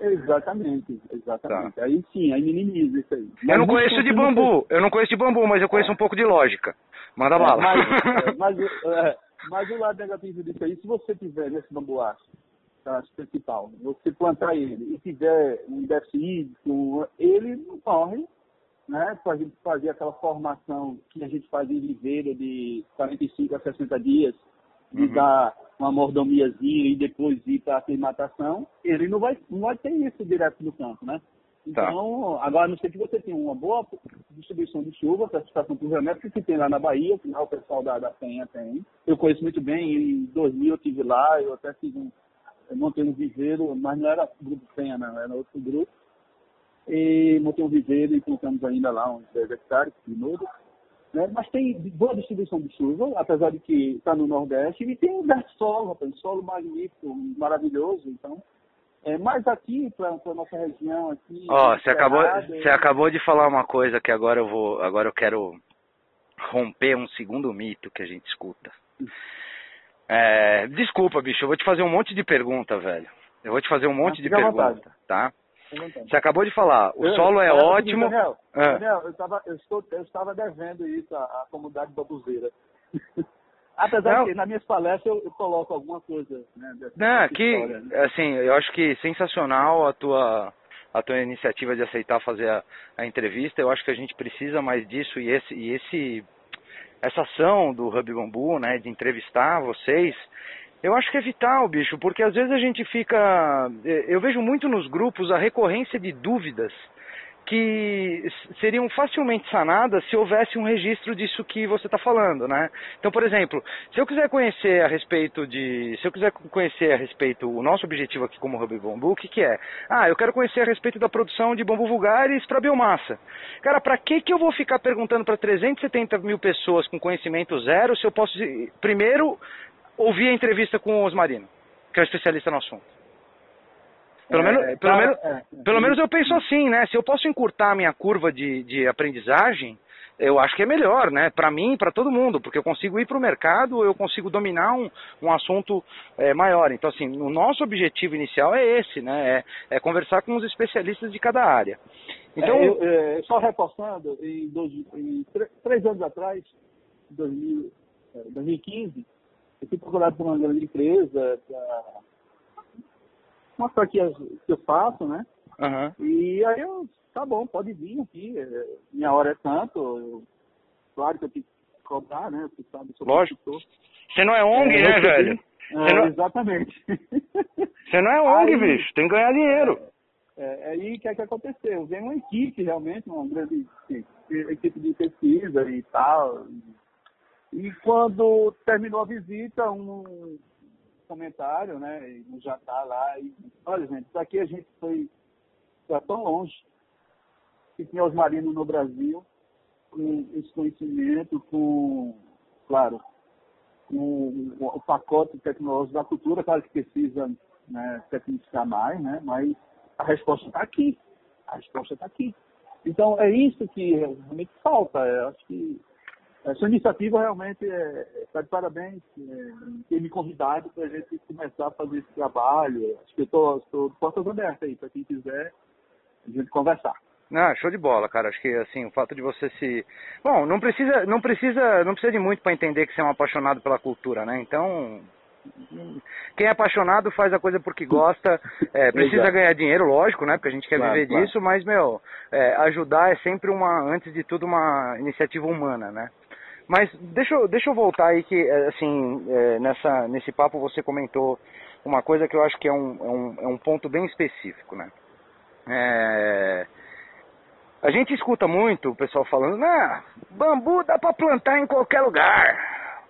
Exatamente, exatamente. Tá. Aí sim, aí minimiza isso aí. Mas eu não conheço de bambu, eu não conheço de bambu, mas eu conheço um pouco de lógica. Manda é, bala. Mas, é, mas, é, mas o lado negativo disso aí, se você tiver nesse bambu aço, tá, principal, você plantar ele e tiver um déficit hídrico, ele não corre, né, para a gente fazer aquela formação que a gente faz em viveira de 45 a 60 dias, de uhum. dar uma mordomiazinha e depois ir para a aclimatação, ele não vai, não vai ter isso direto no campo, né? Tá. Então, tá. agora, não sei que você tem uma boa distribuição de chuva a situação pluviométrica que tem lá na Bahia, afinal o pessoal da, da Penha tem. Eu conheço muito bem, em 2000 eu estive lá, eu até fiz um, eu montei um viveiro, mas não era grupo Penha, não, era outro grupo. E montei um viveiro e plantamos ainda lá uns 10 hectares de muda. Né? Mas tem boa distribuição de chuva, apesar de que está no Nordeste, e tem um solo, rapaz, solo magnífico, maravilhoso, então. É, mas aqui, para a nossa região aqui. Ó, oh, você acabou, você acabou de falar uma coisa que agora eu vou. Agora eu quero romper um segundo mito que a gente escuta. É, desculpa, bicho, eu vou te fazer um monte de pergunta, velho. Eu vou te fazer um monte de pergunta, tá? Você acabou de falar, o eu, solo é ótimo. Daniel, ah. Daniel eu, estava, eu, estou, eu estava devendo isso à, à comunidade babuzeira. Apesar não. que nas minhas palestras eu, eu coloco alguma coisa, né? Dessa, não, que, história, né? assim, eu acho que sensacional a tua a tua iniciativa de aceitar fazer a, a entrevista. Eu acho que a gente precisa mais disso e esse e esse essa ação do Hub Bambu, né, de entrevistar vocês, eu acho que é vital, bicho, porque às vezes a gente fica. Eh, eu vejo muito nos grupos a recorrência de dúvidas que seriam facilmente sanadas se houvesse um registro disso que você está falando, né? Então, por exemplo, se eu quiser conhecer a respeito de, se eu quiser conhecer a respeito, o nosso objetivo aqui como Hub Bambu, o que, que é? Ah, eu quero conhecer a respeito da produção de bambu vulgares para biomassa. Cara, para que que eu vou ficar perguntando para 370 mil pessoas com conhecimento zero se eu posso primeiro ouvir a entrevista com o Osmarino, que é o especialista no assunto? Pelo, é, menos, pelo, tá, menos, é, pelo menos eu penso assim, né? Se eu posso encurtar a minha curva de, de aprendizagem, eu acho que é melhor, né? Para mim, para todo mundo, porque eu consigo ir para o mercado, eu consigo dominar um, um assunto é, maior. Então, assim, o nosso objetivo inicial é esse, né? É, é conversar com os especialistas de cada área. Então, é, eu, é, só reforçando, em, dois, em três anos atrás, em 2000, 2015, é, eu fui procurado por uma grande empresa para mostrar que eu faço, né? Uhum. E aí eu tá bom, pode vir aqui, é, minha hora é tanto, eu, claro que eu tenho que cobrar, né? Você sabe, sou Lógico. Você não é ONG, é, né, velho? É, não... Exatamente. Você não é ONG, aí, bicho, tem que ganhar dinheiro. É, é aí que é que aconteceu. Vem uma equipe realmente, uma grande equipe de pesquisa e tal. E quando terminou a visita, um comentário, né, no jantar lá, e olha gente, isso aqui a gente foi para tão longe que tinha os marinos no Brasil, com esse conhecimento, com, claro, com o pacote tecnológico da cultura, claro que precisa né, tecnificar mais, né, mas a resposta está aqui. A resposta está aqui. Então, é isso que realmente falta. Eu acho que essa iniciativa realmente está é, tá de parabéns é, ter me convidado para a gente começar a fazer esse trabalho. Acho que eu estou de portas abertas aí para quem quiser a gente conversar. Ah, show de bola, cara. Acho que assim, o fato de você se. Bom, não precisa, não precisa, não precisa de muito para entender que você é um apaixonado pela cultura, né? Então, quem é apaixonado faz a coisa porque gosta, é, precisa ganhar dinheiro, lógico, né? Porque a gente quer claro, viver claro. disso, mas, meu, é, ajudar é sempre uma, antes de tudo, uma iniciativa humana, né? Mas deixa eu, deixa eu voltar aí que, é, assim, é, nessa, nesse papo você comentou uma coisa que eu acho que é um, é um, é um ponto bem específico, né? É, a gente escuta muito o pessoal falando, nah, bambu dá para plantar em qualquer lugar.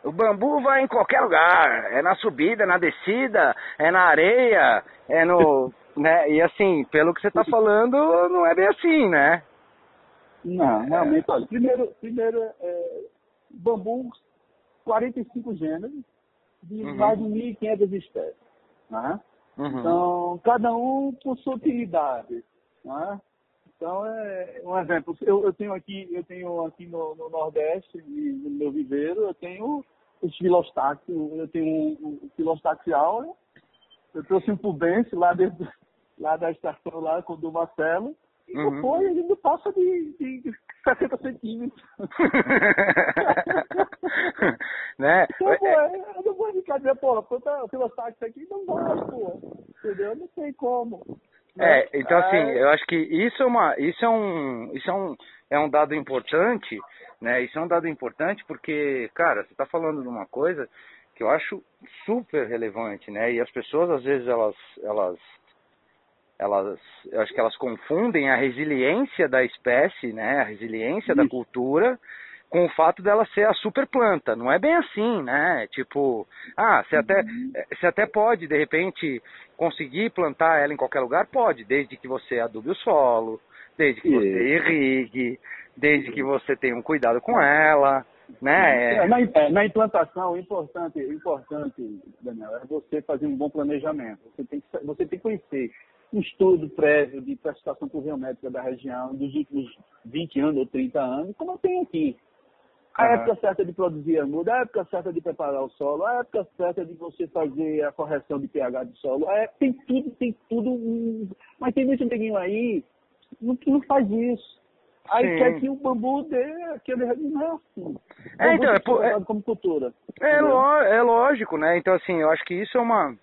O bambu vai em qualquer lugar. É na subida, na descida, é na areia, é no. né? E assim, pelo que você está falando, não é bem assim, né? Não, realmente, olha, primeiro, primeiro é, bambu, 45 gêneros, de uhum. mais de 1.500 espécies. Né? Uhum. Então, cada um com sua utilidade. Né? Então, é um exemplo. Eu, eu tenho aqui, eu tenho aqui no, no Nordeste, no meu viveiro, eu tenho os filostáceos, eu tenho o um, filostaxial, eu trouxe um pubense lá, dentro, lá da estação lá com o do Marcelo, uhum. foi, ele não passa de, de 60 centímetros. né? Então, pô, é, eu não vou ficar dizendo, pô, planta filostácio aqui, não gosto, pô. Entendeu? Não sei como. É, então assim, eu acho que isso é uma, isso é um, isso é um, é um dado importante, né? Isso é um dado importante porque, cara, você está falando de uma coisa que eu acho super relevante, né? E as pessoas às vezes elas, elas, elas, eu acho que elas confundem a resiliência da espécie, né? A resiliência da cultura com o fato dela ser a super planta. Não é bem assim, né? Tipo, ah, você até, uhum. eh, você até pode, de repente, conseguir plantar ela em qualquer lugar? Pode, desde que você adube o solo, desde que você irrigue, desde que você tenha um cuidado com ela, né? É, na, é, na, implantação, o importante, importante, Daniel, é você fazer um bom planejamento. Você tem que, você tem que conhecer um estudo prévio de prestação pluviométrica da região dos últimos 20 anos ou 30 anos, como eu tenho aqui. A uhum. época certa de produzir a muda, a época certa de preparar o solo, a época certa de você fazer a correção de pH do solo. É, tem tudo, tem tudo. Mas tem muito neguinho aí que não faz isso. Aí Sim. quer que o bambu dê aquele não é assim. É, então, é, por, é, como cultura. É, é lógico, né? Então, assim, eu acho que isso é uma,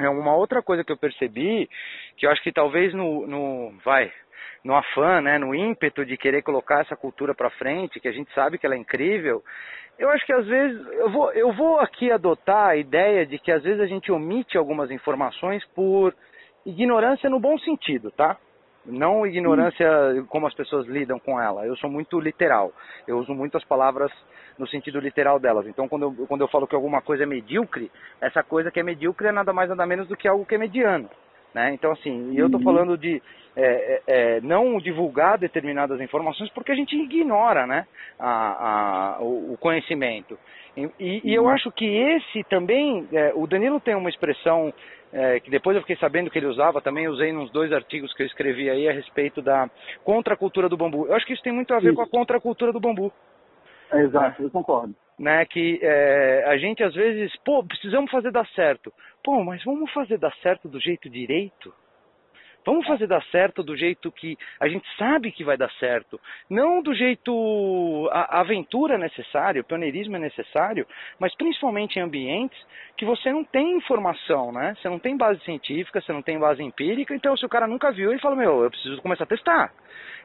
é uma outra coisa que eu percebi, que eu acho que talvez no, no vai, no afã, né, no ímpeto de querer colocar essa cultura para frente, que a gente sabe que ela é incrível, eu acho que às vezes eu vou, eu vou aqui adotar a ideia de que às vezes a gente omite algumas informações por ignorância no bom sentido, tá? Não ignorância como as pessoas lidam com ela. Eu sou muito literal. Eu uso muitas palavras no sentido literal delas. Então, quando eu, quando eu falo que alguma coisa é medíocre, essa coisa que é medíocre é nada mais nada menos do que algo que é mediano Né? Então, assim, eu estou uhum. falando de é, é, é, não divulgar determinadas informações porque a gente ignora né, a, a, o conhecimento. E, e, eu uhum. acho que esse também, é, o Danilo tem uma expressão é, que depois eu fiquei sabendo que ele usava, também usei nos dois artigos que eu escrevi aí a respeito da contracultura do bambu. Eu acho que isso tem muito a ver isso. com a contracultura do bambu. exato, eu concordo. Né, que é, a gente às vezes, pô, precisamos fazer dar certo. Pô, mas vamos fazer dar certo do jeito direito? Vamos fazer dar certo do jeito que a gente sabe que vai dar certo. Não do jeito. A, aventura é necessária, o pioneirismo é necessário, mas principalmente em ambientes que você não tem informação, né? Você não tem base científica, você não tem base empírica, então se o cara nunca viu, ele fala: Meu, eu preciso começar a testar.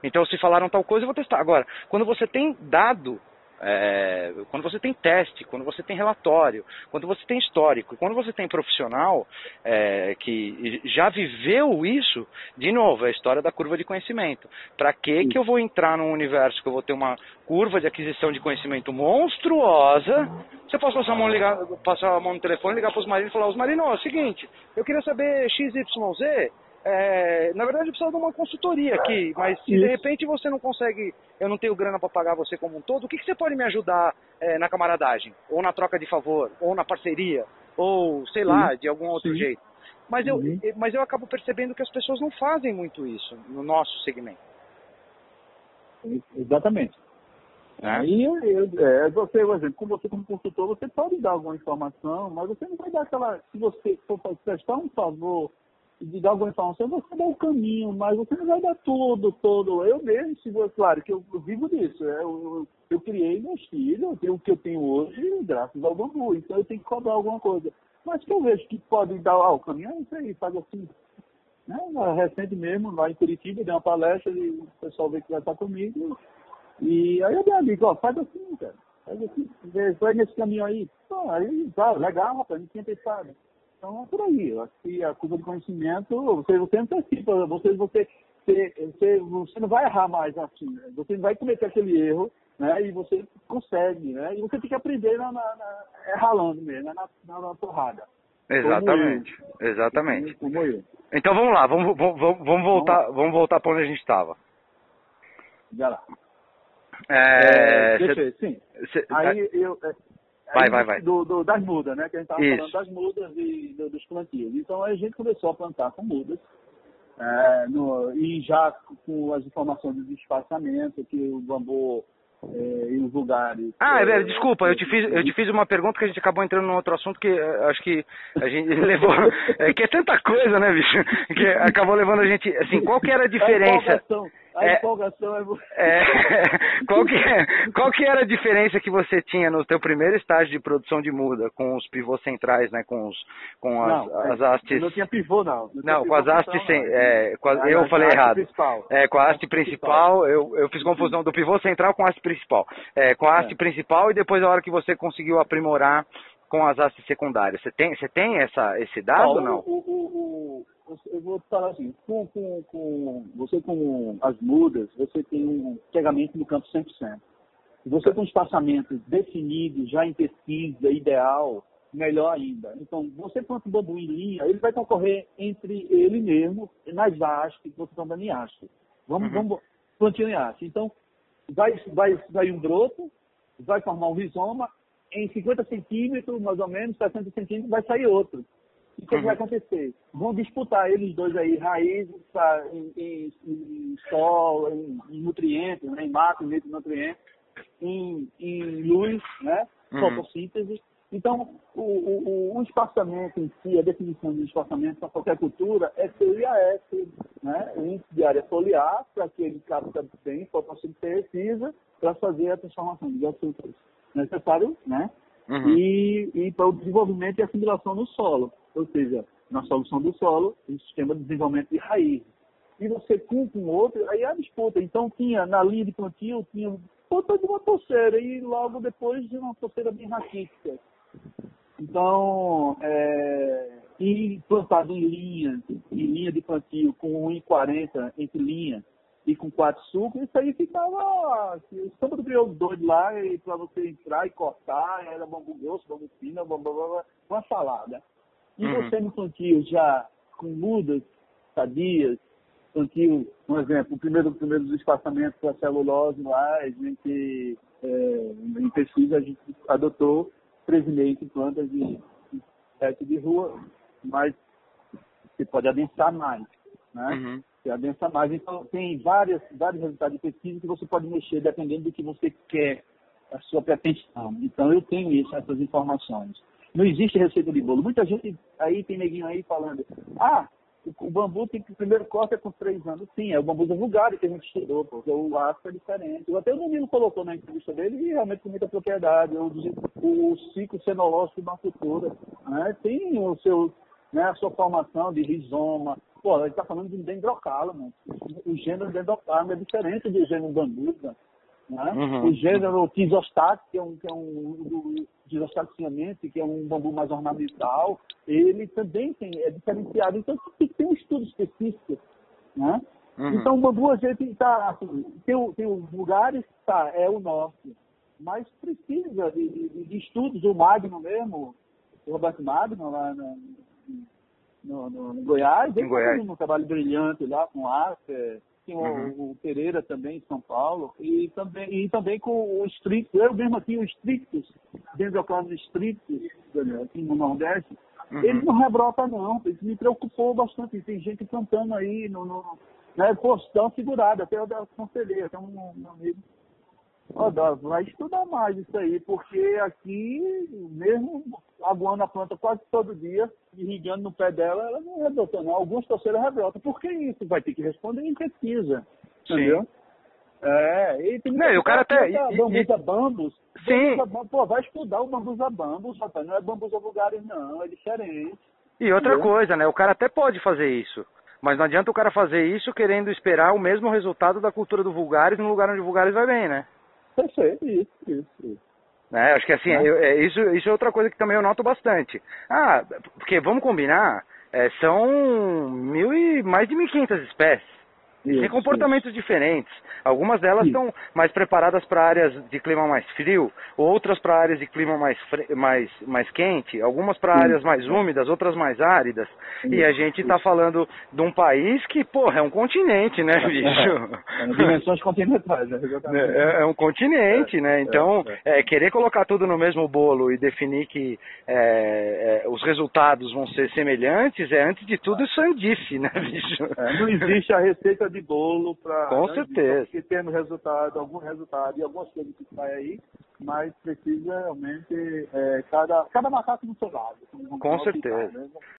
Então, se falaram tal coisa, eu vou testar. Agora, quando você tem dado é, quando você tem teste, quando você tem relatório, quando você tem histórico, quando você tem profissional é, que já viveu isso, de novo, é a história da curva de conhecimento. Para que que eu vou entrar num universo que eu vou ter uma curva de aquisição de conhecimento monstruosa? Você pode passar a mão, ligar, passar a mão no telefone, ligar para os marinos e falar, os marinos, é o seguinte, eu queria saber XYZ, é, na verdade, eu preciso de uma consultoria aqui, mas se Isso. de repente você não consegue, eu não tenho grana para pagar você como um todo, o que, que você pode me ajudar é, na camaradagem? Ou na troca de favor? Ou na parceria? Ou, sei lá, de algum outro Sim. jeito? Mas eu, uhum. mas eu acabo percebendo que as pessoas não fazem muito isso no nosso segmento. Exatamente. É. Aí, é, você, por exemplo, como você como consultor, você pode dar alguma informação, mas você não vai dar aquela. Se você for prestar um favor de dar alguma informação, você dá o caminho, mas você não vai dar tudo, todo. Eu mesmo, se você, claro que eu, eu vivo disso. É, eu, eu, eu, criei meus filhos, eu tenho o que eu tenho hoje, graças ao bambu. Então eu tenho que cobrar alguma coisa. Mas que eu vejo que pode dar ah, o caminho, é isso aí, faz assim. Né? Recente mesmo, lá em Curitiba, dei uma palestra e o pessoal veio que vai estar comigo. E aí eu dei a dica, ó, faz assim, cara. Faz assim, vai nesse caminho aí. Pô, aí, tá, legal, rapaz, não tinha pensado. Então é por aí. Eu acho que a curva de conhecimento, você, você antecipa, você, você, você, você não vai errar mais assim, né? você não vai cometer aquele erro, né? E você consegue, né? E você tem que aprender na, na, na é ralando mesmo, na, na, na porrada. Exatamente, como exatamente. Como eu. Então vamos lá, vamos, vamos, vamos voltar, vamos voltar para onde a gente estava. Já lá. É, é, deixa eu, sim. Cê, aí eu, é, Vai, vai, vai. Do, do, das mudas, né? Que a gente estava falando das mudas e do, dos plantios. Então a gente começou a plantar com mudas. É, no, e já com as informações de espaçamento, que o bambu é, em lugares. Ah, é, desculpa, eu te, fiz, eu te fiz uma pergunta que a gente acabou entrando num outro assunto que é, acho que a gente levou. É, que é tanta coisa, né, bicho? Que acabou levando a gente. Assim, qual que era a diferença? A é, empolgação é... é qual, que, qual que era a diferença que você tinha no teu primeiro estágio de produção de muda com os pivôs centrais, né? Com, os, com as, não, as hastes... Não tinha pivô, não. Não, não com as hastes... Sem, é, com a, eu falei errado. Principal. É, com a haste principal, eu, eu fiz confusão do pivô central com a haste principal. É, com a haste é. principal e depois a hora que você conseguiu aprimorar com as hastes secundárias. Você tem, você tem essa, esse dado ou não? O, o, eu vou falar assim, com, com, com, você com as mudas, você tem um pegamento no campo 100%. Se você um espaçamento definido, já em pesquisa, ideal, melhor ainda. Então, você planta um bambu em linha, ele vai concorrer entre ele mesmo, nas hastes, que você está dando em haste. Vamos, uhum. vamos em haste. Então, vai, vai, vai um broto, vai formar um rizoma, em 50 centímetros, mais ou menos, 60 centímetros, vai sair outro. O que, uhum. vai acontecer? Vão disputar eles dois aí, raízes, tá, em, em, em, sol, em, em nutrientes, né, em mato, em nutrientes, em, em luz, né? Uhum. Fotossíntese. Então, o, o, o, espaçamento em si, a definição de espaçamento para qualquer cultura é CIAS, né? o índice de área foliar, para que ele capta bem fotossíntese para fazer a transformação de açúcares necessário, né? Uhum. E, e para o desenvolvimento e assimilação no solo, ou seja, na solução do solo, o sistema de desenvolvimento de raiz. E você com um outro, aí a disputa. Então tinha na linha de plantio, tinha ponta de uma torceira e logo depois de uma torceira bem raquítica. Então, é, e plantado em linha, em linha de plantio com 1,40 entre linha, e com quatro sucos, isso aí ficava. Assim, o do criou doido lá e para você entrar e cortar, era bambu grosso, bambu fino, bambu, bambu, uma salada. E uhum. você no plantio já com mudas, sadias, plantio, um exemplo, o primeiro, o primeiro dos espaçamentos para celulose lá, a gente, é, em pesquisa, a gente adotou presidente plantas de sete de rua, mas você pode adensar mais, né? Uhum. Você adensa mais. Então, tem várias, vários resultados de pesquisa que você pode mexer dependendo do que você quer, a sua pretensão. Então, eu tenho isso, essas informações. Não existe receita de bolo. Muita gente aí, tem neguinho aí falando, ah, o, bambu tem que primeiro corte é com três anos. Sim, é o bambu da vulgar que a gente estudou, porque o aço é diferente. Até o Domingos colocou na entrevista dele e realmente com muita propriedade. O, o ciclo cenológico da cultura né? tem o seu, né, a sua formação de rizoma. Pô, ele está falando de dendrocálamo. O gênero dendrocálamo é diferente do gênero bambuca. Né? Uhum. O gênero Tisostat, que é um, que é um que é um bambu mais ornamental, ele também tem, é diferenciado. Então tem que ter um estudo específico. Né? Uhum. Então o bambu a gente está, assim, tem, tem lugares, tá, é o norte, mas precisa de, de, de estudos, o Magno mesmo, o Roberto Magno lá no, no, no, no Goiás, ele Goiás. um trabalho brilhante lá com arte, tem uhum. o, Pereira também em São Paulo, e também, e também com o Strictus, eu mesmo aqui, o Strictus, dentro da classe Strictus, aqui no Nordeste, uhum. ele não rebrota não, isso me preocupou bastante, tem gente cantando aí, no, no né, pô, dá uma segurada, até eu aconselhei, até um, um amigo Ó, vai estudar mais isso aí, porque aqui, mesmo aguando a planta quase todo dia, irrigando no pé dela, ela não rebrota não. Alguns torceiros rebrotam. Por que isso? Vai ter que responder em pesquisa. Entendeu? Sim. É, e tem não, o cara até. Bambusa bambus. Sim. Bambusa, pô, vai estudar o bambusa bambus, rapaz. Não é bambusa vulgares, não, é diferente. E outra entendeu? coisa, né? O cara até pode fazer isso. Mas não adianta o cara fazer isso querendo esperar o mesmo resultado da cultura do vulgares no lugar onde o vulgares vai bem, né? Perfeito, isso, isso, isso. É, acho que assim, é. Eu, é, isso, isso é outra coisa que também eu noto bastante. Ah, porque vamos combinar, é, são mil e mais de 1.500 espécies. Isso, tem comportamentos isso. diferentes. Algumas delas estão mais preparadas para áreas de clima mais frio, outras para áreas de clima mais, mais, mais quente, algumas para áreas mais úmidas, outras mais áridas. E a gente está falando de um país que, porra, é um continente, né, bicho? É, dimensões continentais, né? É, é, um continente, né? É, então, é, é. querer colocar tudo no mesmo bolo e definir que os resultados vão ser semelhantes é, antes de tudo, sandice, né, bicho? não existe a receita de bolo para. Com né, certeza. Que resultado, algum resultado e algumas coisas que saem aí, mas precisa realmente é, cada, cada macaco no seu lado. Com certeza. Né?